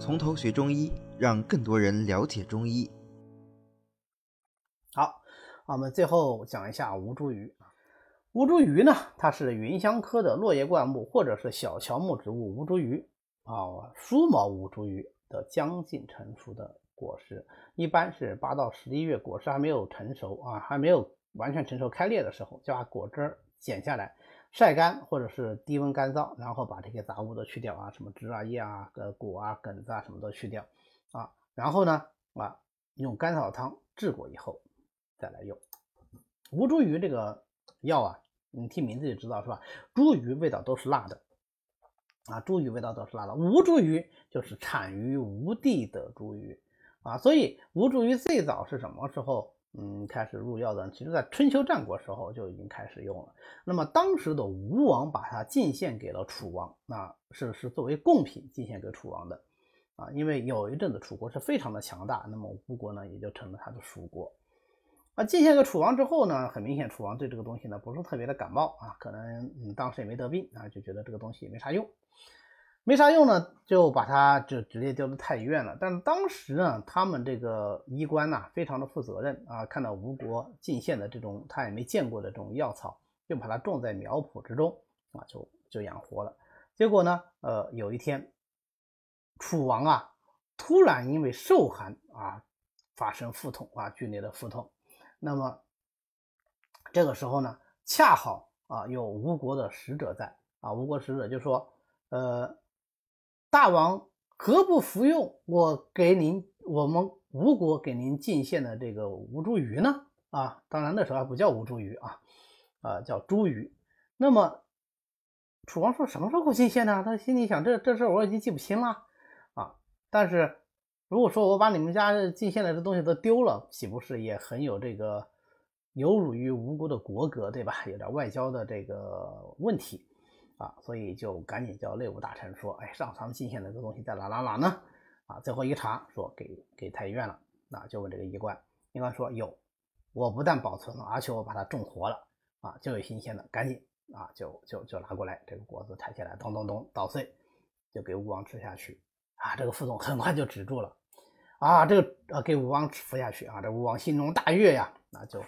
从头学中医，让更多人了解中医。好，我们最后讲一下吴茱萸。吴茱萸呢，它是芸香科的落叶灌木或者是小乔木植物吴茱萸啊，梳毛吴茱萸的将近成熟的果实，一般是八到十一月，果实还没有成熟啊，还没有完全成熟开裂的时候，就把果汁剪下来。晒干或者是低温干燥，然后把这些杂物都去掉啊，什么枝啊、叶啊、呃果啊、梗子啊，什么都去掉啊。然后呢，啊，用甘草汤治过以后再来用。吴茱萸这个药啊，你听名字就知道是吧？茱萸味道都是辣的啊，茱萸味道都是辣的。吴茱萸就是产于吴地的茱萸啊，所以吴茱萸最早是什么时候？嗯，开始入药的，其实在春秋战国时候就已经开始用了。那么当时的吴王把它进献给了楚王，那是是作为贡品进献给楚王的啊。因为有一阵子楚国是非常的强大，那么吴国呢也就成了他的属国。啊，进献给楚王之后呢，很明显楚王对这个东西呢不是特别的感冒啊，可能嗯当时也没得病啊，就觉得这个东西也没啥用。没啥用呢，就把它就直接丢到太医院了。但当时呢，他们这个医官呐，非常的负责任啊，看到吴国进献的这种他也没见过的这种药草，就把它种在苗圃之中啊，就就养活了。结果呢，呃，有一天，楚王啊，突然因为受寒啊，发生腹痛啊，剧烈的腹痛。那么这个时候呢，恰好啊，有吴国的使者在啊，吴国使者就说，呃。大王何不服用我给您我们吴国给您进献的这个吴茱萸呢？啊，当然那时候还不叫吴茱萸啊，啊叫茱萸。那么楚王说什么时候进献呢？他心里想，这这事我已经记不清了啊。但是如果说我把你们家进献来的东西都丢了，岂不是也很有这个有辱于吴国的国格，对吧？有点外交的这个问题。啊，所以就赶紧叫内务大臣说：“哎，上苍进献的这个东西在哪哪哪呢？”啊，最后一查说给给太医院了。那就问这个医官，医官说：“有，我不但保存了，而且我把它种活了。啊，就有新鲜的，赶紧啊，就就就拿过来。这个果子抬起来，咚咚咚捣碎，就给吴王吃下去。啊，这个腹痛很快就止住了。啊，这个呃给吴王服下去啊，这吴王心中大悦呀，那就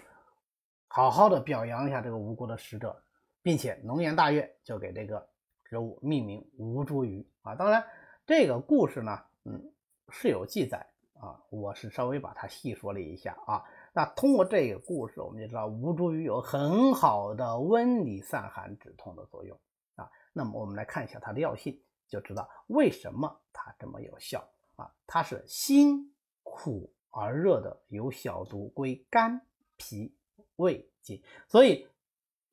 好好的表扬一下这个吴国的使者。”并且龙颜大悦，就给这个植物命名吴茱萸啊。当然，这个故事呢，嗯，是有记载啊。我是稍微把它细说了一下啊。那通过这个故事，我们就知道吴茱萸有很好的温里散寒止痛的作用啊。那么我们来看一下它的药性，就知道为什么它这么有效啊。它是辛苦而热的，有小毒，归肝脾胃经，所以。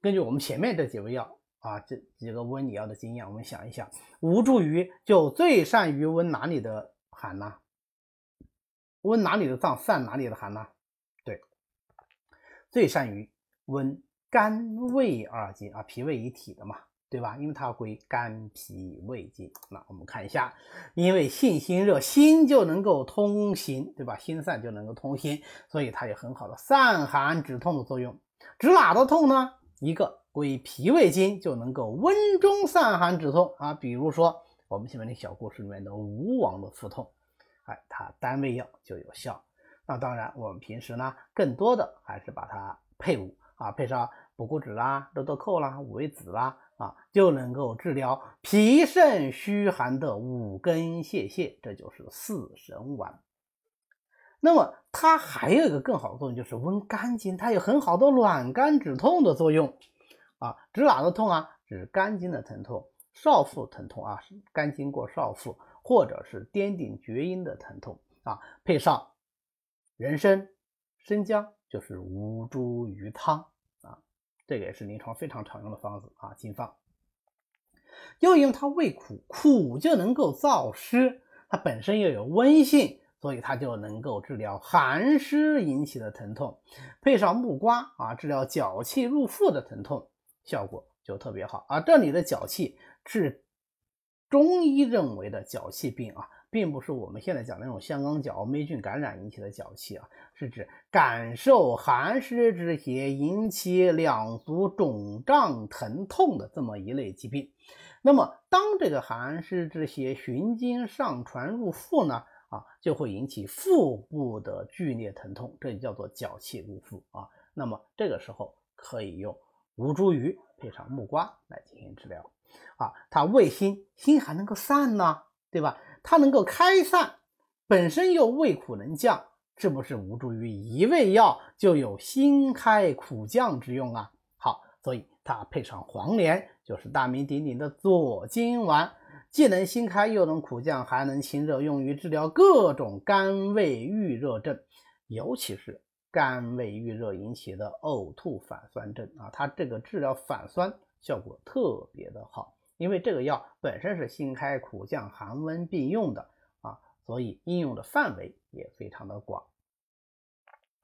根据我们前面这几味药啊，这几个温里药的经验，我们想一想，吴茱萸就最善于温哪里的寒呢？温哪里的脏，散哪里的寒呢？对，最善于温肝胃二经啊，脾胃一体的嘛，对吧？因为它归肝脾胃经。那我们看一下，因为性心热，心就能够通心，对吧？心散就能够通心，所以它有很好的散寒止痛的作用。止哪的痛呢？一个归脾胃经就能够温中散寒止痛啊，比如说我们前面那小故事里面的吴王的腹痛，哎，它单味药就有效。那当然，我们平时呢，更多的还是把它配伍啊，配上补骨脂啦、肉豆蔻啦、五味子啦啊，就能够治疗脾肾虚寒的五根泄泻，这就是四神丸。那么它还有一个更好的作用，就是温肝经，它有很好的暖肝止痛的作用啊。止哪的痛啊？止肝经的疼痛，少腹疼痛啊，肝经过少腹，或者是颠顶厥阴的疼痛啊。配上人参、生姜，就是吴茱萸汤啊。这个也是临床非常常用的方子啊，金方。又因为它味苦，苦就能够燥湿，它本身又有温性。所以它就能够治疗寒湿引起的疼痛，配上木瓜啊，治疗脚气入腹的疼痛，效果就特别好啊。这里的脚气是中医认为的脚气病啊，并不是我们现在讲的那种香港脚、霉菌感染引起的脚气啊，是指感受寒湿之邪引起两足肿胀疼痛的这么一类疾病。那么，当这个寒湿之邪循经上传入腹呢，啊，就会引起腹部的剧烈疼痛，这就叫做脚气入腹啊。那么这个时候可以用吴茱萸配上木瓜来进行治疗。啊，它味辛，辛还能够散呢，对吧？它能够开散，本身又味苦能降，是不是吴茱萸一味药就有辛开苦降之用啊？好，所以它配上黄连，就是大名鼎鼎的左金丸，既能辛开又能苦降，还能清热，用于治疗各种肝胃郁热症，尤其是肝胃郁热引起的呕吐反酸症啊，它这个治疗反酸。效果特别的好，因为这个药本身是辛开苦降、寒温并用的啊，所以应用的范围也非常的广。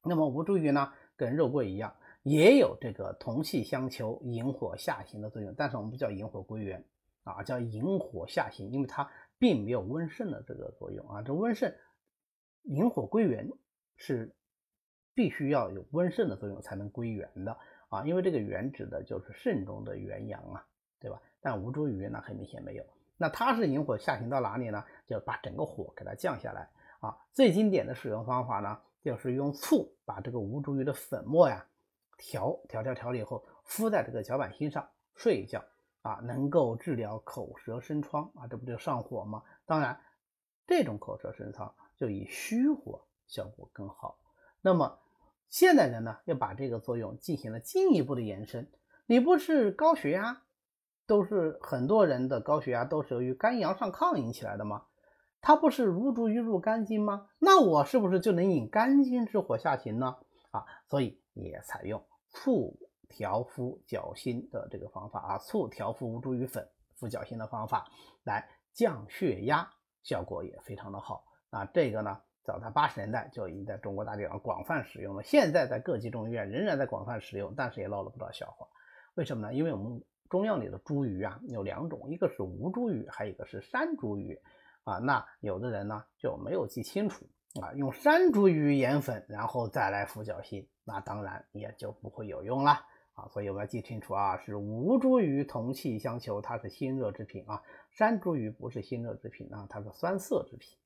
那么吴茱萸呢，跟肉桂一样，也有这个同气相求、引火下行的作用，但是我们不叫引火归元啊，叫引火下行，因为它并没有温肾的这个作用啊。这温肾、引火归元是必须要有温肾的作用才能归元的。啊，因为这个元指的就是肾中的元阳啊，对吧？但吴茱萸呢，很明显没有。那它是引火下行到哪里呢？就把整个火给它降下来啊。最经典的使用方法呢，就是用醋把这个吴茱萸的粉末呀调调调调了以后，敷在这个脚板心上睡一觉啊，能够治疗口舌生疮啊，这不就上火吗？当然，这种口舌生疮就以虚火效果更好。那么。现代人呢，又把这个作用进行了进一步的延伸。你不是高血压，都是很多人的高血压都是由于肝阳上亢引起来的吗？它不是如茱萸入肝经吗？那我是不是就能引肝经之火下行呢？啊，所以也采用醋调敷脚心的这个方法啊，醋调敷吴茱萸粉敷脚心的方法来降血压，效果也非常的好。那这个呢？早在八十年代就已经在中国大地上广泛使用了，现在在各级中医院仍然在广泛使用，但是也闹了不少笑话。为什么呢？因为我们中药里的茱萸啊有两种，一个是吴茱萸，还有一个是山茱萸啊。那有的人呢就没有记清楚啊，用山茱萸研粉，然后再来敷脚心，那当然也就不会有用了啊。所以我们要记清楚啊，是吴茱萸同气相求，它是辛热之品啊；山茱萸不是辛热之品啊，它是酸涩之品。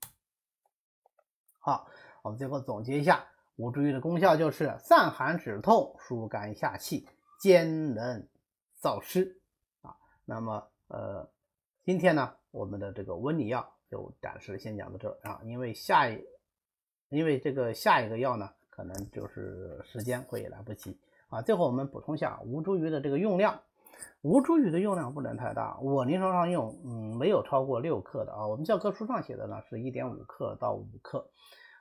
好，我们最后总结一下，吴茱萸的功效就是散寒止痛、疏肝下气、兼能燥湿啊。那么，呃，今天呢，我们的这个温里药就暂时先讲到这啊，因为下一，因为这个下一个药呢，可能就是时间会来不及啊。最后我们补充一下吴茱萸的这个用量，吴茱萸的用量不能太大，我临床上用，嗯，没有超过六克的啊。我们教科书上写的呢是一点五克到五克。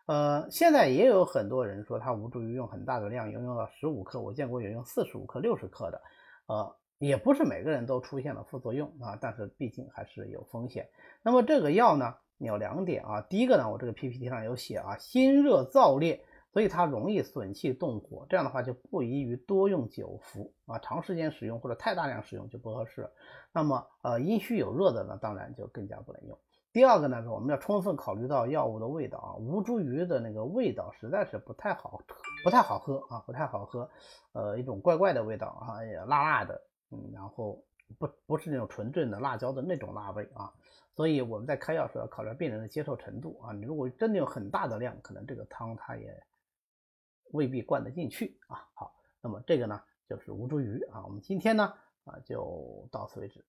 呃，现在也有很多人说他吴茱萸用很大的量，用用到十五克，我见过有用四十五克、六十克的，呃，也不是每个人都出现了副作用啊，但是毕竟还是有风险。那么这个药呢，有两点啊，第一个呢，我这个 PPT 上有写啊，辛热燥烈，所以它容易损气动火，这样的话就不宜于多用久服啊，长时间使用或者太大量使用就不合适。那么呃，阴虚有热的呢，当然就更加不能用。第二个呢是我们要充分考虑到药物的味道啊，吴茱萸的那个味道实在是不太好，不太好喝啊，不太好喝，呃，一种怪怪的味道啊，也辣辣的，嗯，然后不不是那种纯正的辣椒的那种辣味啊，所以我们在开药时候要考虑病人的接受程度啊，你如果真的有很大的量，可能这个汤它也未必灌得进去啊。好，那么这个呢就是吴茱萸啊，我们今天呢啊就到此为止。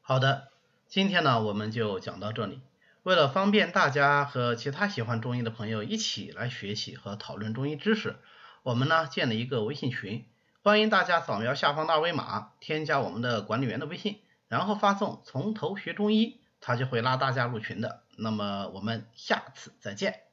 好的。今天呢，我们就讲到这里。为了方便大家和其他喜欢中医的朋友一起来学习和讨论中医知识，我们呢建了一个微信群，欢迎大家扫描下方的二维码，添加我们的管理员的微信，然后发送“从头学中医”，他就会拉大家入群的。那么我们下次再见。